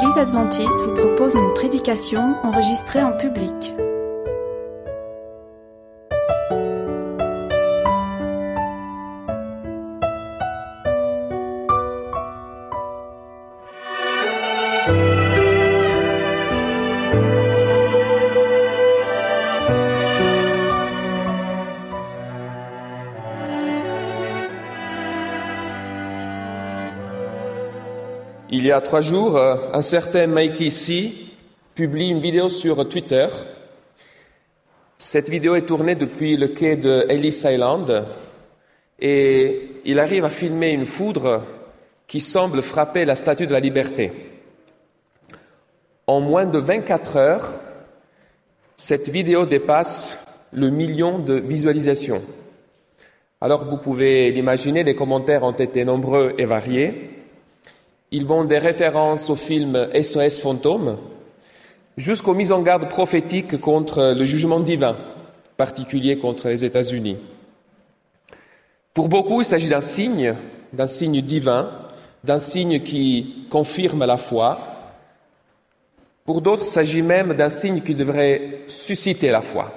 L'Église adventiste vous propose une prédication enregistrée en public. Il y a trois jours, euh, un certain Mikey C publie une vidéo sur Twitter. Cette vidéo est tournée depuis le quai de Ellis Island et il arrive à filmer une foudre qui semble frapper la statue de la liberté. En moins de 24 heures, cette vidéo dépasse le million de visualisations. Alors vous pouvez l'imaginer, les commentaires ont été nombreux et variés. Ils vont des références au film SOS Fantôme jusqu'aux mises en garde prophétiques contre le jugement divin, particulier contre les États-Unis. Pour beaucoup, il s'agit d'un signe, d'un signe divin, d'un signe qui confirme la foi. Pour d'autres, il s'agit même d'un signe qui devrait susciter la foi.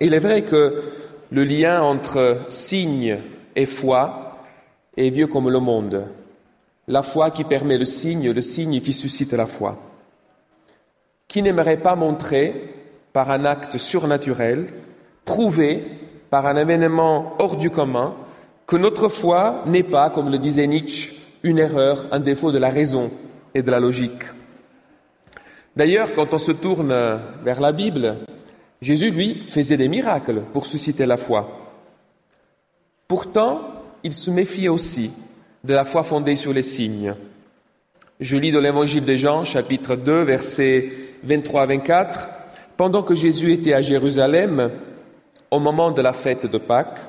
Il est vrai que le lien entre signe et foi est vieux comme le monde la foi qui permet le signe, le signe qui suscite la foi. Qui n'aimerait pas montrer, par un acte surnaturel, prouver par un événement hors du commun, que notre foi n'est pas, comme le disait Nietzsche, une erreur, un défaut de la raison et de la logique. D'ailleurs, quand on se tourne vers la Bible, Jésus, lui, faisait des miracles pour susciter la foi. Pourtant, il se méfiait aussi de la foi fondée sur les signes. Je lis dans l'Évangile de Jean, chapitre 2, versets 23 à 24. Pendant que Jésus était à Jérusalem, au moment de la fête de Pâques,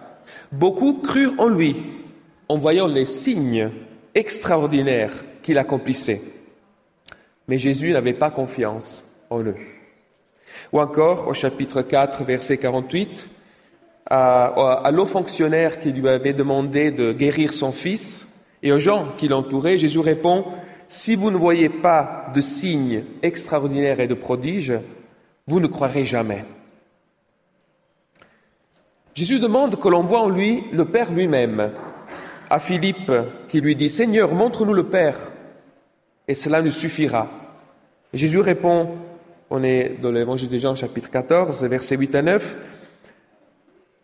beaucoup crurent en lui en voyant les signes extraordinaires qu'il accomplissait. Mais Jésus n'avait pas confiance en eux. Ou encore, au chapitre 4, verset 48, à, à l'eau fonctionnaire qui lui avait demandé de guérir son fils, et aux gens qui l'entouraient, Jésus répond, Si vous ne voyez pas de signes extraordinaires et de prodiges, vous ne croirez jamais. Jésus demande que l'on voit en lui le Père lui-même. À Philippe, qui lui dit, Seigneur, montre-nous le Père, et cela nous suffira. Jésus répond, on est dans l'évangile de Jean chapitre 14, versets 8 à 9,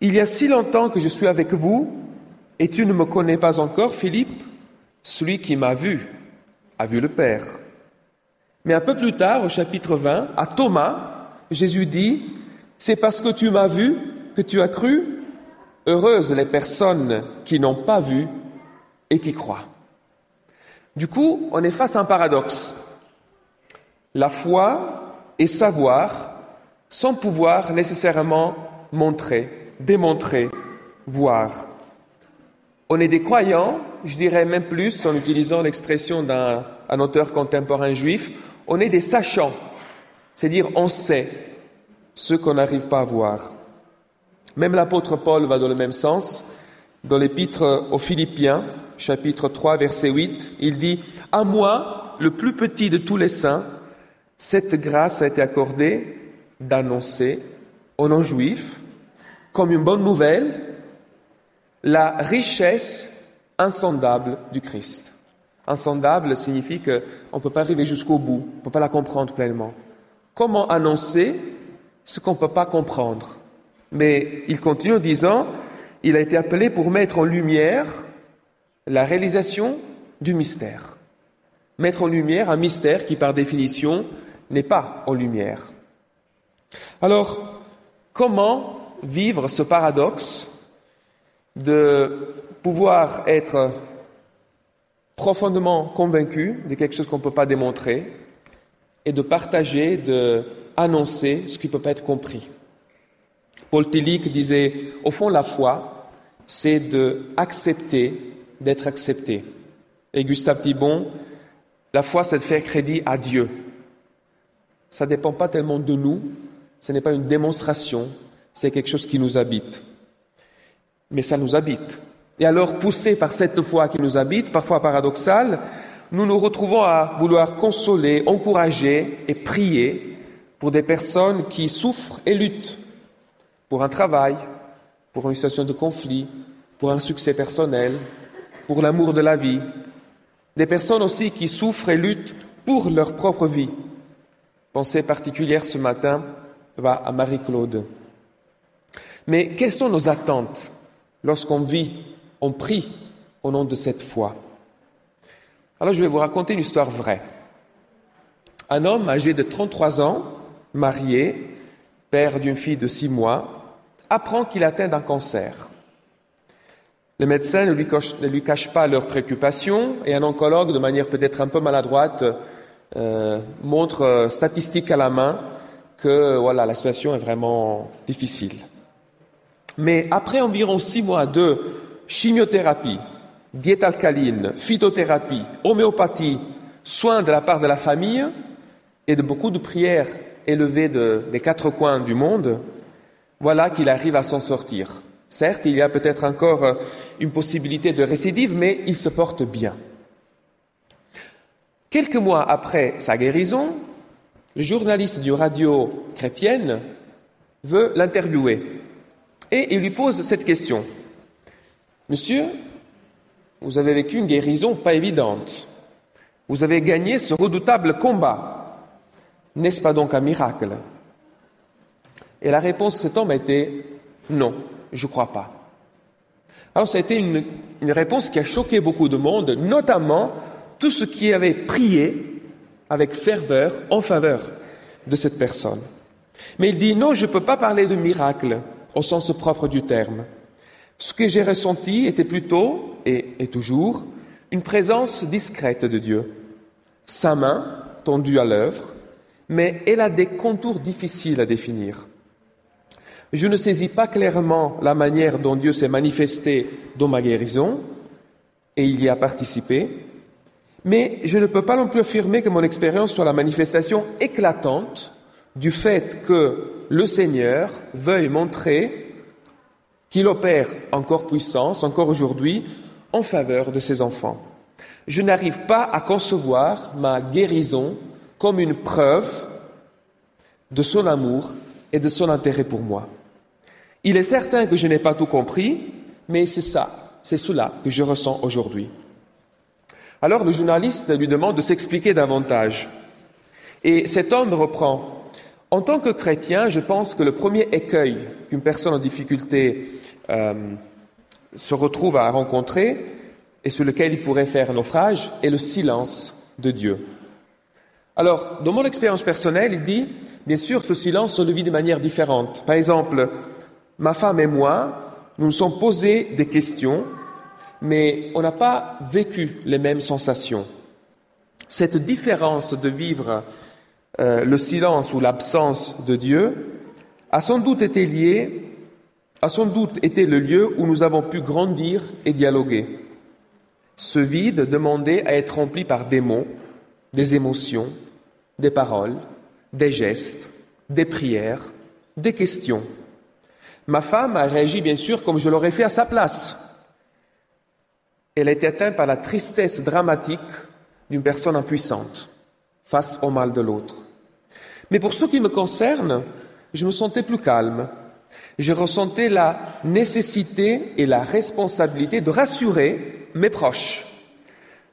Il y a si longtemps que je suis avec vous, et tu ne me connais pas encore, Philippe celui qui m'a vu a vu le Père. Mais un peu plus tard, au chapitre 20, à Thomas, Jésus dit, C'est parce que tu m'as vu que tu as cru. Heureuses les personnes qui n'ont pas vu et qui croient. Du coup, on est face à un paradoxe. La foi et savoir sans pouvoir nécessairement montrer, démontrer, voir. On est des croyants, je dirais même plus en utilisant l'expression d'un auteur contemporain juif, on est des sachants, c'est-à-dire on sait ce qu'on n'arrive pas à voir. Même l'apôtre Paul va dans le même sens. Dans l'épître aux Philippiens, chapitre 3, verset 8, il dit À moi, le plus petit de tous les saints, cette grâce a été accordée d'annoncer aux non-juifs, comme une bonne nouvelle, la richesse insondable du Christ. Insondable signifie qu'on ne peut pas arriver jusqu'au bout, on ne peut pas la comprendre pleinement. Comment annoncer ce qu'on ne peut pas comprendre? Mais il continue en disant, il a été appelé pour mettre en lumière la réalisation du mystère. Mettre en lumière un mystère qui, par définition, n'est pas en lumière. Alors, comment vivre ce paradoxe de pouvoir être profondément convaincu de quelque chose qu'on ne peut pas démontrer et de partager, de ce qui ne peut pas être compris. Paul Tillich disait, au fond, la foi, c'est de accepter d'être accepté. Et Gustave Thibon, la foi, c'est de faire crédit à Dieu. Ça ne dépend pas tellement de nous, ce n'est pas une démonstration, c'est quelque chose qui nous habite. Mais ça nous habite. Et alors, poussés par cette foi qui nous habite, parfois paradoxale, nous nous retrouvons à vouloir consoler, encourager et prier pour des personnes qui souffrent et luttent pour un travail, pour une situation de conflit, pour un succès personnel, pour l'amour de la vie. Des personnes aussi qui souffrent et luttent pour leur propre vie. Pensée particulière ce matin va à Marie-Claude. Mais quelles sont nos attentes lorsqu'on vit, on prie au nom de cette foi Alors je vais vous raconter une histoire vraie. Un homme âgé de 33 ans, marié, père d'une fille de 6 mois, apprend qu'il atteint d'un cancer. Les médecins ne lui, cachent pas leurs préoccupations et un oncologue, de manière peut-être un peu maladroite, euh, montre, euh, statistique à la main, que voilà, la situation est vraiment difficile. Mais après environ six mois de chimiothérapie, diète alcaline, phytothérapie, homéopathie, soins de la part de la famille et de beaucoup de prières élevées des quatre coins du monde, voilà qu'il arrive à s'en sortir. Certes, il y a peut-être encore une possibilité de récidive, mais il se porte bien. Quelques mois après sa guérison, le journaliste du radio chrétienne veut l'interviewer et il lui pose cette question. Monsieur, vous avez vécu une guérison pas évidente. Vous avez gagné ce redoutable combat. N'est-ce pas donc un miracle? Et la réponse de cet homme a été non, je ne crois pas. Alors ça a été une, une réponse qui a choqué beaucoup de monde, notamment tout ce qui avait prié avec ferveur en faveur de cette personne. Mais il dit non, je ne peux pas parler de miracle au sens propre du terme. Ce que j'ai ressenti était plutôt, et, toujours, une présence discrète de Dieu. Sa main tendue à l'œuvre, mais elle a des contours difficiles à définir. Je ne saisis pas clairement la manière dont Dieu s'est manifesté dans ma guérison, et il y a participé, mais je ne peux pas non plus affirmer que mon expérience soit la manifestation éclatante du fait que le Seigneur veuille montrer qu'il opère encore puissance, encore aujourd'hui, en faveur de ses enfants. Je n'arrive pas à concevoir ma guérison comme une preuve de son amour et de son intérêt pour moi. Il est certain que je n'ai pas tout compris, mais c'est ça, c'est cela que je ressens aujourd'hui. Alors le journaliste lui demande de s'expliquer davantage. Et cet homme reprend. En tant que chrétien, je pense que le premier écueil qu'une personne en difficulté euh, se retrouve à rencontrer et sur lequel il pourrait faire naufrage est le silence de Dieu. Alors, dans mon expérience personnelle, il dit, bien sûr, ce silence, on le vit de manière différente. Par exemple, ma femme et moi, nous nous sommes posés des questions mais on n'a pas vécu les mêmes sensations. Cette différence de vivre euh, le silence ou l'absence de Dieu a sans doute été liée, a sans doute été le lieu où nous avons pu grandir et dialoguer. Ce vide demandait à être rempli par des mots, des émotions, des paroles, des gestes, des prières, des questions. Ma femme a réagi bien sûr comme je l'aurais fait à sa place elle a été atteinte par la tristesse dramatique d'une personne impuissante face au mal de l'autre. Mais pour ce qui me concerne, je me sentais plus calme. Je ressentais la nécessité et la responsabilité de rassurer mes proches,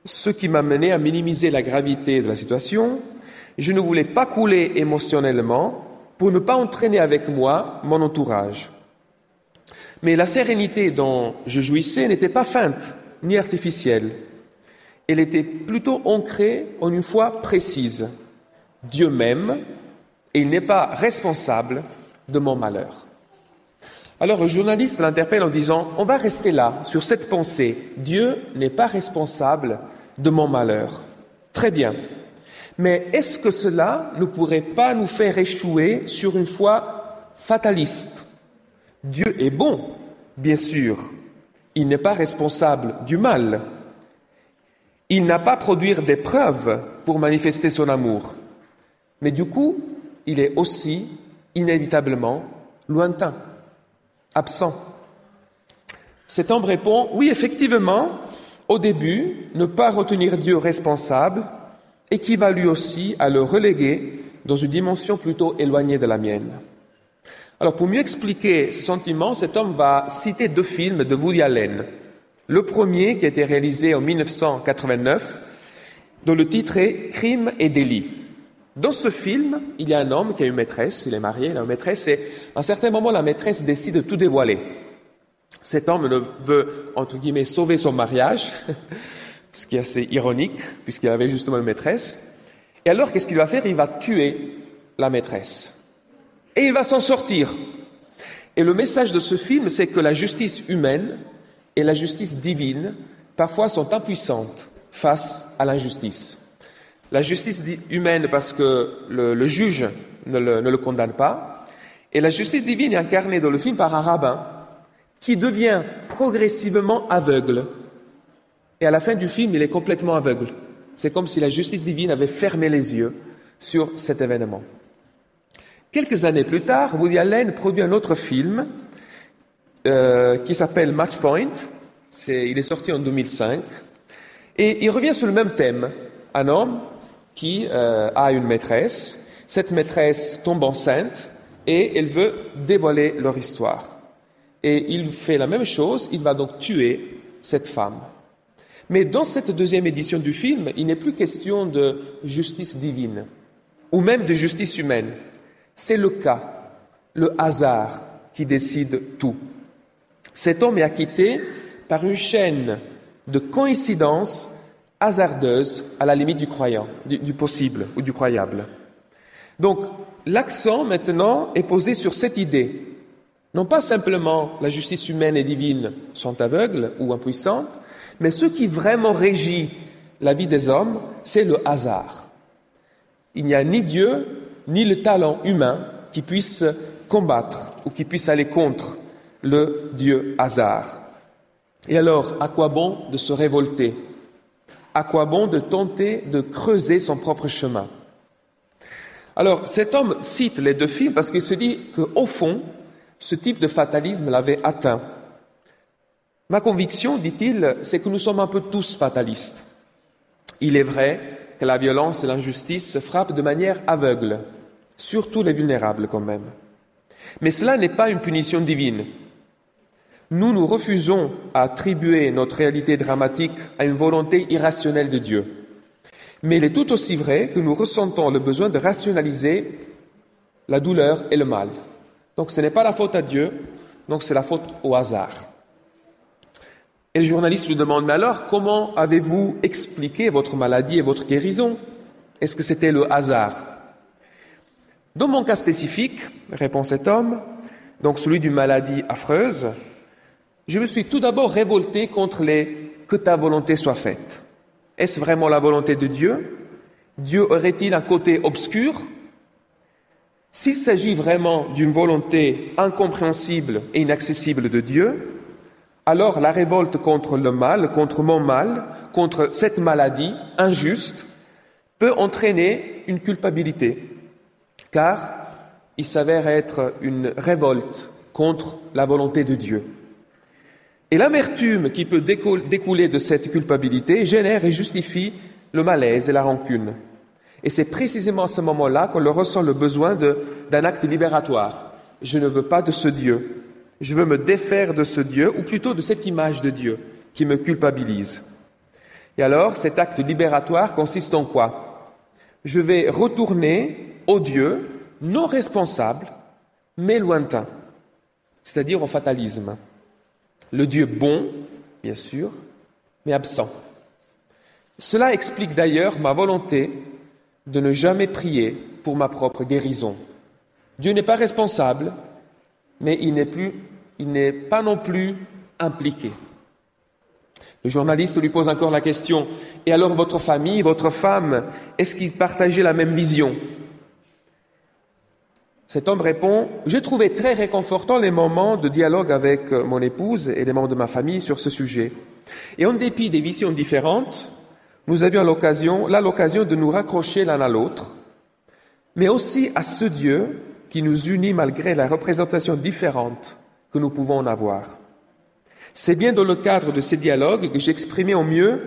ce qui m'a mené à minimiser la gravité de la situation. Je ne voulais pas couler émotionnellement pour ne pas entraîner avec moi mon entourage. Mais la sérénité dont je jouissais n'était pas feinte ni artificielle. Elle était plutôt ancrée en une foi précise. Dieu m'aime et il n'est pas responsable de mon malheur. Alors le journaliste l'interpelle en disant On va rester là, sur cette pensée. Dieu n'est pas responsable de mon malheur. Très bien. Mais est-ce que cela ne pourrait pas nous faire échouer sur une foi fataliste? Dieu est bon, bien sûr. Il n'est pas responsable du mal. Il n'a pas produire des preuves pour manifester son amour. Mais du coup, il est aussi inévitablement lointain, absent. Cet homme répond, oui, effectivement, au début, ne pas retenir Dieu responsable équivaut aussi à le reléguer dans une dimension plutôt éloignée de la mienne. Alors, pour mieux expliquer ce sentiment, cet homme va citer deux films de Woody Allen. Le premier, qui a été réalisé en 1989, dont le titre est Crime et délit. Dans ce film, il y a un homme qui a une maîtresse, il est marié, il a une maîtresse, et à un certain moment, la maîtresse décide de tout dévoiler. Cet homme veut, entre guillemets, sauver son mariage, ce qui est assez ironique, puisqu'il avait justement une maîtresse. Et alors, qu'est-ce qu'il va faire? Il va tuer la maîtresse. Et il va s'en sortir. Et le message de ce film, c'est que la justice humaine et la justice divine, parfois, sont impuissantes face à l'injustice. La justice humaine parce que le, juge ne le, ne le, condamne pas, et la justice divine est incarnée dans le film par un rabbin qui devient progressivement aveugle. Et à la fin du film, il est complètement aveugle. C'est comme si la justice divine avait fermé les yeux sur cet événement. Quelques années plus tard, Woody Allen produit un autre film euh, qui s'appelle Match Point. il est sorti en 2005. Et il revient sur le même thème. Un homme qui euh, a une maîtresse. Cette maîtresse tombe enceinte et elle veut dévoiler leur histoire. Et il fait la même chose, il va donc tuer cette femme. Mais dans cette deuxième édition du film, il n'est plus question de justice divine, ou même de justice humaine. C'est le cas, le hasard qui décide tout. Cet homme est acquitté par une chaîne de coïncidences hasardeuses à la limite du croyant, du, du possible ou du croyable. Donc, l'accent maintenant est posé sur cette idée non pas simplement la justice humaine et divine sont aveugles ou impuissantes, mais ce qui vraiment régit la vie des hommes, c'est le hasard. Il n'y a ni Dieu, ni le talent humain qui puisse combattre ou qui puisse aller contre le Dieu hasard. Et alors, à quoi bon de se révolter? À quoi bon de tenter de creuser son propre chemin? Alors, cet homme cite les deux films parce qu'il se dit qu'au fond, ce type de fatalisme l'avait atteint. Ma conviction, dit-il, c'est que nous sommes un peu tous fatalistes. Il est vrai que la violence et l'injustice frappent de manière aveugle, surtout les vulnérables quand même. Mais cela n'est pas une punition divine. Nous nous refusons à attribuer notre réalité dramatique à une volonté irrationnelle de Dieu. Mais il est tout aussi vrai que nous ressentons le besoin de rationaliser la douleur et le mal. Donc ce n'est pas la faute à Dieu, donc c'est la faute au hasard. Et le journaliste lui demande, mais alors comment avez-vous expliqué votre maladie et votre guérison? Est-ce que c'était le hasard? Dans mon cas spécifique, répond cet homme, donc celui d'une maladie affreuse, je me suis tout d'abord révolté contre les que ta volonté soit faite. Est-ce vraiment la volonté de Dieu? Dieu aurait-il un côté obscur? S'il s'agit vraiment d'une volonté incompréhensible et inaccessible de Dieu, alors la révolte contre le mal, contre mon mal, contre cette maladie injuste, peut entraîner une culpabilité, car il s'avère être une révolte contre la volonté de Dieu. Et l'amertume qui peut découler de cette culpabilité génère et justifie le malaise et la rancune. Et c'est précisément à ce moment-là qu'on ressent le besoin d'un acte libératoire. Je ne veux pas de ce Dieu. Je veux me défaire de ce Dieu, ou plutôt de cette image de Dieu qui me culpabilise. Et alors, cet acte libératoire consiste en quoi? Je vais retourner au Dieu non responsable, mais lointain, c'est-à-dire au fatalisme. Le Dieu bon, bien sûr, mais absent. Cela explique d'ailleurs ma volonté de ne jamais prier pour ma propre guérison. Dieu n'est pas responsable, mais il n'est, pas non plus impliqué. Le journaliste lui pose encore la question, et alors votre famille, votre femme, est-ce qu'ils partageaient la même vision? Cet homme répond, j'ai trouvé très réconfortant les moments de dialogue avec mon épouse et les membres de ma famille sur ce sujet. Et en dépit des visions différentes, nous avions l'occasion, là l'occasion de nous raccrocher l'un à l'autre, mais aussi à ce Dieu qui nous unit malgré la représentation différente que nous pouvons en avoir. C'est bien dans le cadre de ces dialogues que j'exprimais au mieux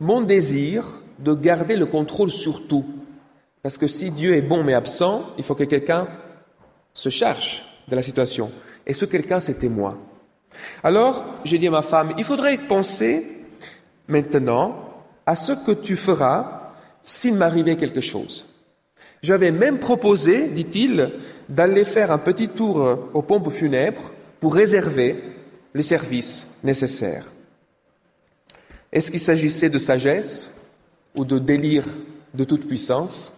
mon désir de garder le contrôle sur tout. Parce que si Dieu est bon mais absent, il faut que quelqu'un se charge de la situation. Et ce quelqu'un, c'était moi? Alors, j'ai dit à ma femme, il faudrait penser maintenant à ce que tu feras s'il m'arrivait quelque chose. J'avais même proposé, dit-il, d'aller faire un petit tour aux pompes funèbres pour réserver les services nécessaires. Est-ce qu'il s'agissait de sagesse ou de délire de toute puissance?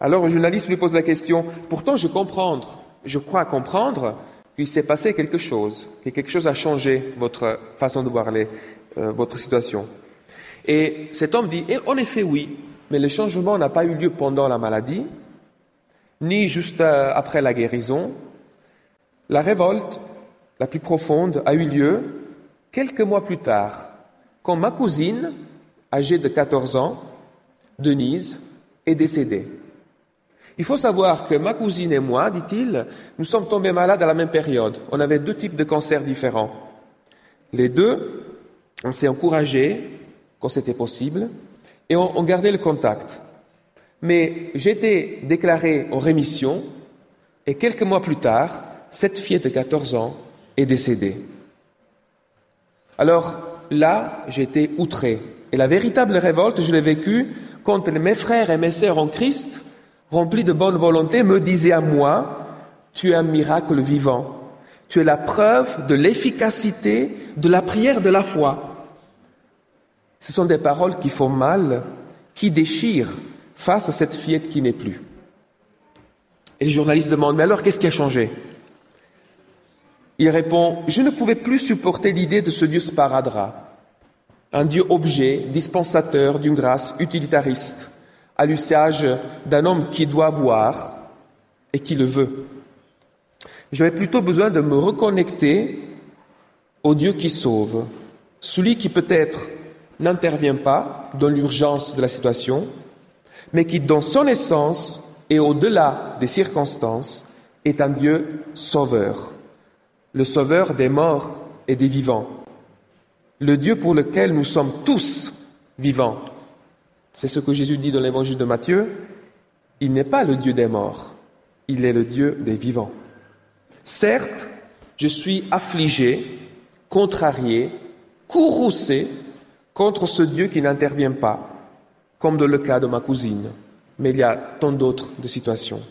Alors le journaliste lui pose la question, pourtant je comprends, je crois comprendre qu'il s'est passé quelque chose, que quelque chose a changé votre façon de voir les, euh, votre situation. Et cet homme dit, en effet oui, mais le changement n'a pas eu lieu pendant la maladie, ni juste euh, après la guérison. La révolte la plus profonde a eu lieu quelques mois plus tard, quand ma cousine, âgée de 14 ans, Denise, est décédée. Il faut savoir que ma cousine et moi, dit-il, nous sommes tombés malades à la même période. On avait deux types de cancers différents. Les deux, on s'est encouragés quand c'était possible, et on, gardait le contact. Mais j'étais déclaré en rémission, et quelques mois plus tard, cette fille de 14 ans est décédée. Alors là, j'étais outré. Et la véritable révolte, je l'ai vécue quand mes frères et mes sœurs en Christ, remplis de bonne volonté, me disaient à moi, tu es un miracle vivant. Tu es la preuve de l'efficacité de la prière de la foi. Ce sont des paroles qui font mal, qui déchirent face à cette fillette qui n'est plus. Et le journaliste demande, mais alors qu'est-ce qui a changé? Il répond, je ne pouvais plus supporter l'idée de ce Dieu sparadra, un Dieu objet, dispensateur d'une grâce utilitariste, à l'usage d'un homme qui doit voir et qui le veut. J'avais plutôt besoin de me reconnecter au Dieu qui sauve, celui qui peut-être n'intervient pas dans l'urgence de la situation, mais qui, dans son essence et au-delà des circonstances, est un Dieu sauveur, le sauveur des morts et des vivants, le Dieu pour lequel nous sommes tous vivants. C'est ce que Jésus dit dans l'évangile de Matthieu. Il n'est pas le Dieu des morts, il est le Dieu des vivants. Certes, je suis affligé, contrarié, courroucé contre ce Dieu qui n'intervient pas, comme dans le cas de ma cousine, mais il y a tant d'autres de situations.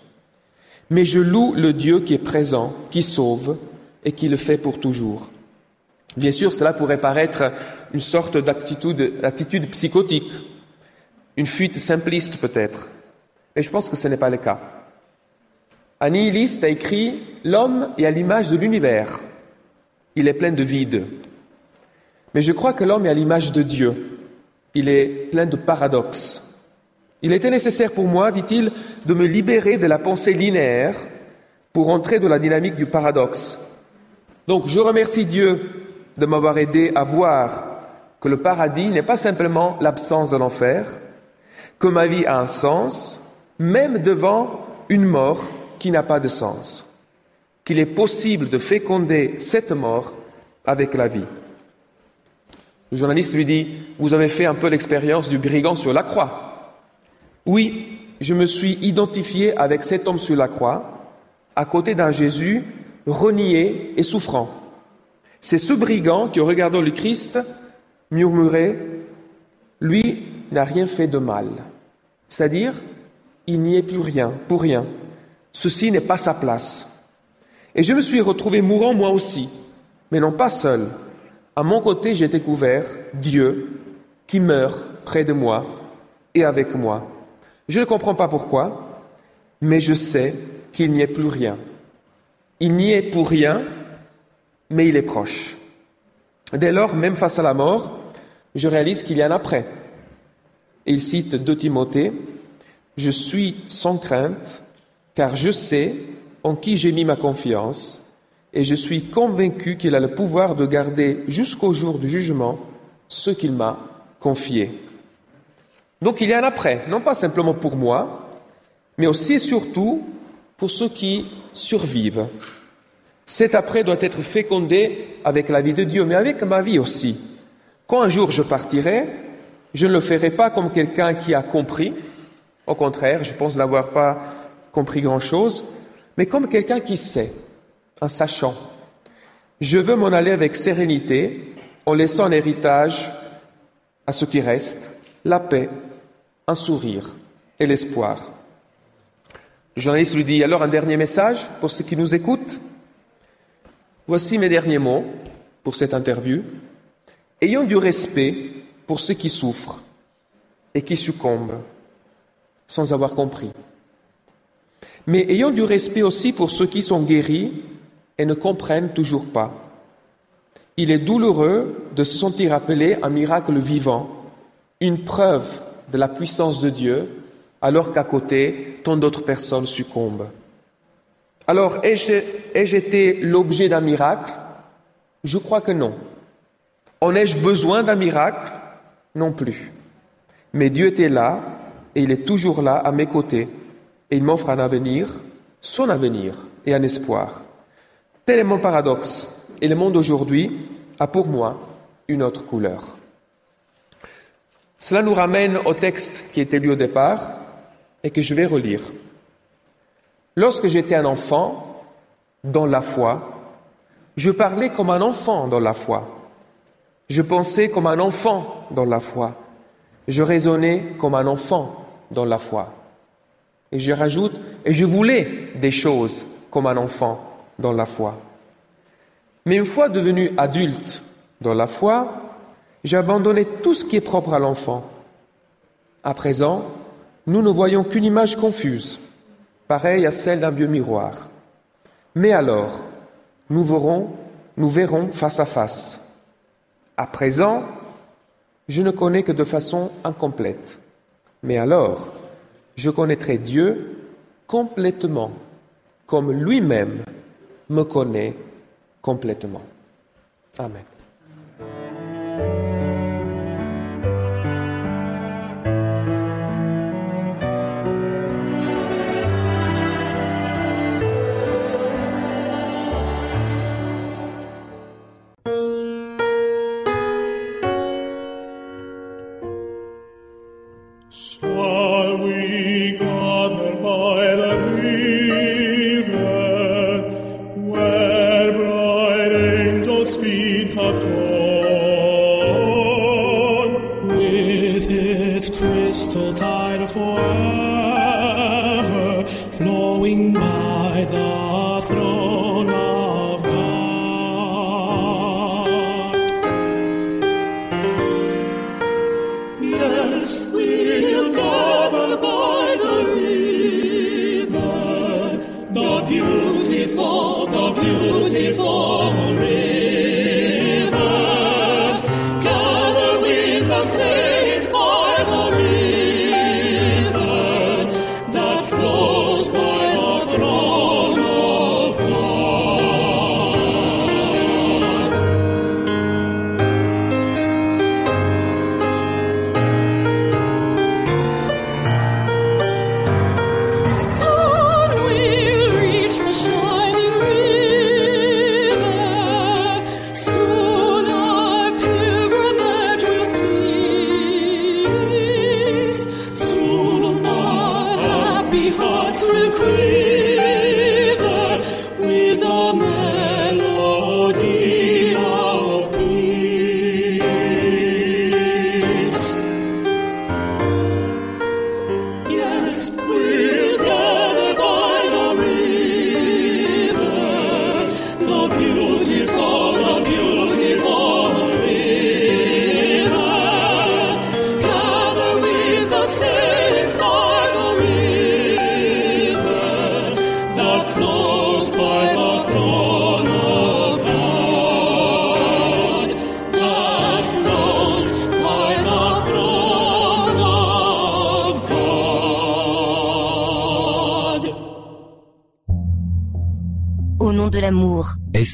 Mais je loue le Dieu qui est présent, qui sauve et qui le fait pour toujours. Bien sûr, cela pourrait paraître une sorte d'attitude psychotique, une fuite simpliste peut-être, mais je pense que ce n'est pas le cas. Un nihiliste a écrit L'homme est à l'image de l'univers. Il est plein de vide. Mais je crois que l'homme est à l'image de Dieu. Il est plein de paradoxes. Il était nécessaire pour moi, dit-il, de me libérer de la pensée linéaire pour entrer dans la dynamique du paradoxe. Donc je remercie Dieu de m'avoir aidé à voir que le paradis n'est pas simplement l'absence de l'enfer, que ma vie a un sens, même devant une mort qui n'a pas de sens, qu'il est possible de féconder cette mort avec la vie. Le journaliste lui dit, vous avez fait un peu l'expérience du brigand sur la croix. Oui, je me suis identifié avec cet homme sur la croix, à côté d'un Jésus renié et souffrant. C'est ce brigand qui, en regardant le Christ, murmurait, lui n'a rien fait de mal. C'est-à-dire, il n'y est plus rien, pour rien. Ceci n'est pas sa place. Et je me suis retrouvé mourant moi aussi, mais non pas seul, à mon côté, j'ai découvert Dieu qui meurt près de moi et avec moi. Je ne comprends pas pourquoi, mais je sais qu'il n'y est plus rien. Il n'y est pour rien, mais il est proche. Dès lors, même face à la mort, je réalise qu'il y a un après. Il cite 2 Timothée, Je suis sans crainte, car je sais en qui j'ai mis ma confiance, et je suis convaincu qu'il a le pouvoir de garder jusqu'au jour du jugement ce qu'il m'a confié. Donc il y a un après, non pas simplement pour moi, mais aussi et surtout pour ceux qui survivent. Cet après doit être fécondé avec la vie de Dieu, mais avec ma vie aussi. Quand un jour je partirai, je ne le ferai pas comme quelqu'un qui a compris, au contraire, je pense n'avoir pas compris grand-chose, mais comme quelqu'un qui sait, en sachant. Je veux m'en aller avec sérénité, en laissant un héritage à ce qui reste, la paix, un sourire et l'espoir. Le journaliste lui dit alors un dernier message pour ceux qui nous écoutent. Voici mes derniers mots pour cette interview. Ayons du respect pour ceux qui souffrent et qui succombent sans avoir compris. Mais ayons du respect aussi pour ceux qui sont guéris et ne comprennent toujours pas. Il est douloureux de se sentir appelé un miracle vivant, une preuve de la puissance de Dieu, alors qu'à côté, tant d'autres personnes succombent. Alors, ai-je été l'objet d'un miracle? Je crois que non. En ai-je besoin d'un miracle? Non plus. Mais Dieu était là et il est toujours là à mes côtés et il m'offre un avenir, son avenir et un espoir. Tel est mon paradoxe et le monde aujourd'hui a pour moi une autre couleur. Cela nous ramène au texte qui était lu au départ et que je vais relire. Lorsque j'étais un enfant dans la foi, je parlais comme un enfant dans la foi. Je pensais comme un enfant dans la foi. Je raisonnais comme un enfant dans la foi. Et je rajoute, et je voulais des choses comme un enfant dans la foi. Mais une fois devenu adulte dans la foi, j'ai abandonné tout ce qui est propre à l'enfant. À présent, nous ne voyons qu'une image confuse pareille à celle d'un vieux miroir. Mais alors, nous verrons, nous verrons face à face. À présent, je ne connais que de façon incomplète. Mais alors, je connaîtrai Dieu complètement, comme lui-même me connaît complètement. Amen.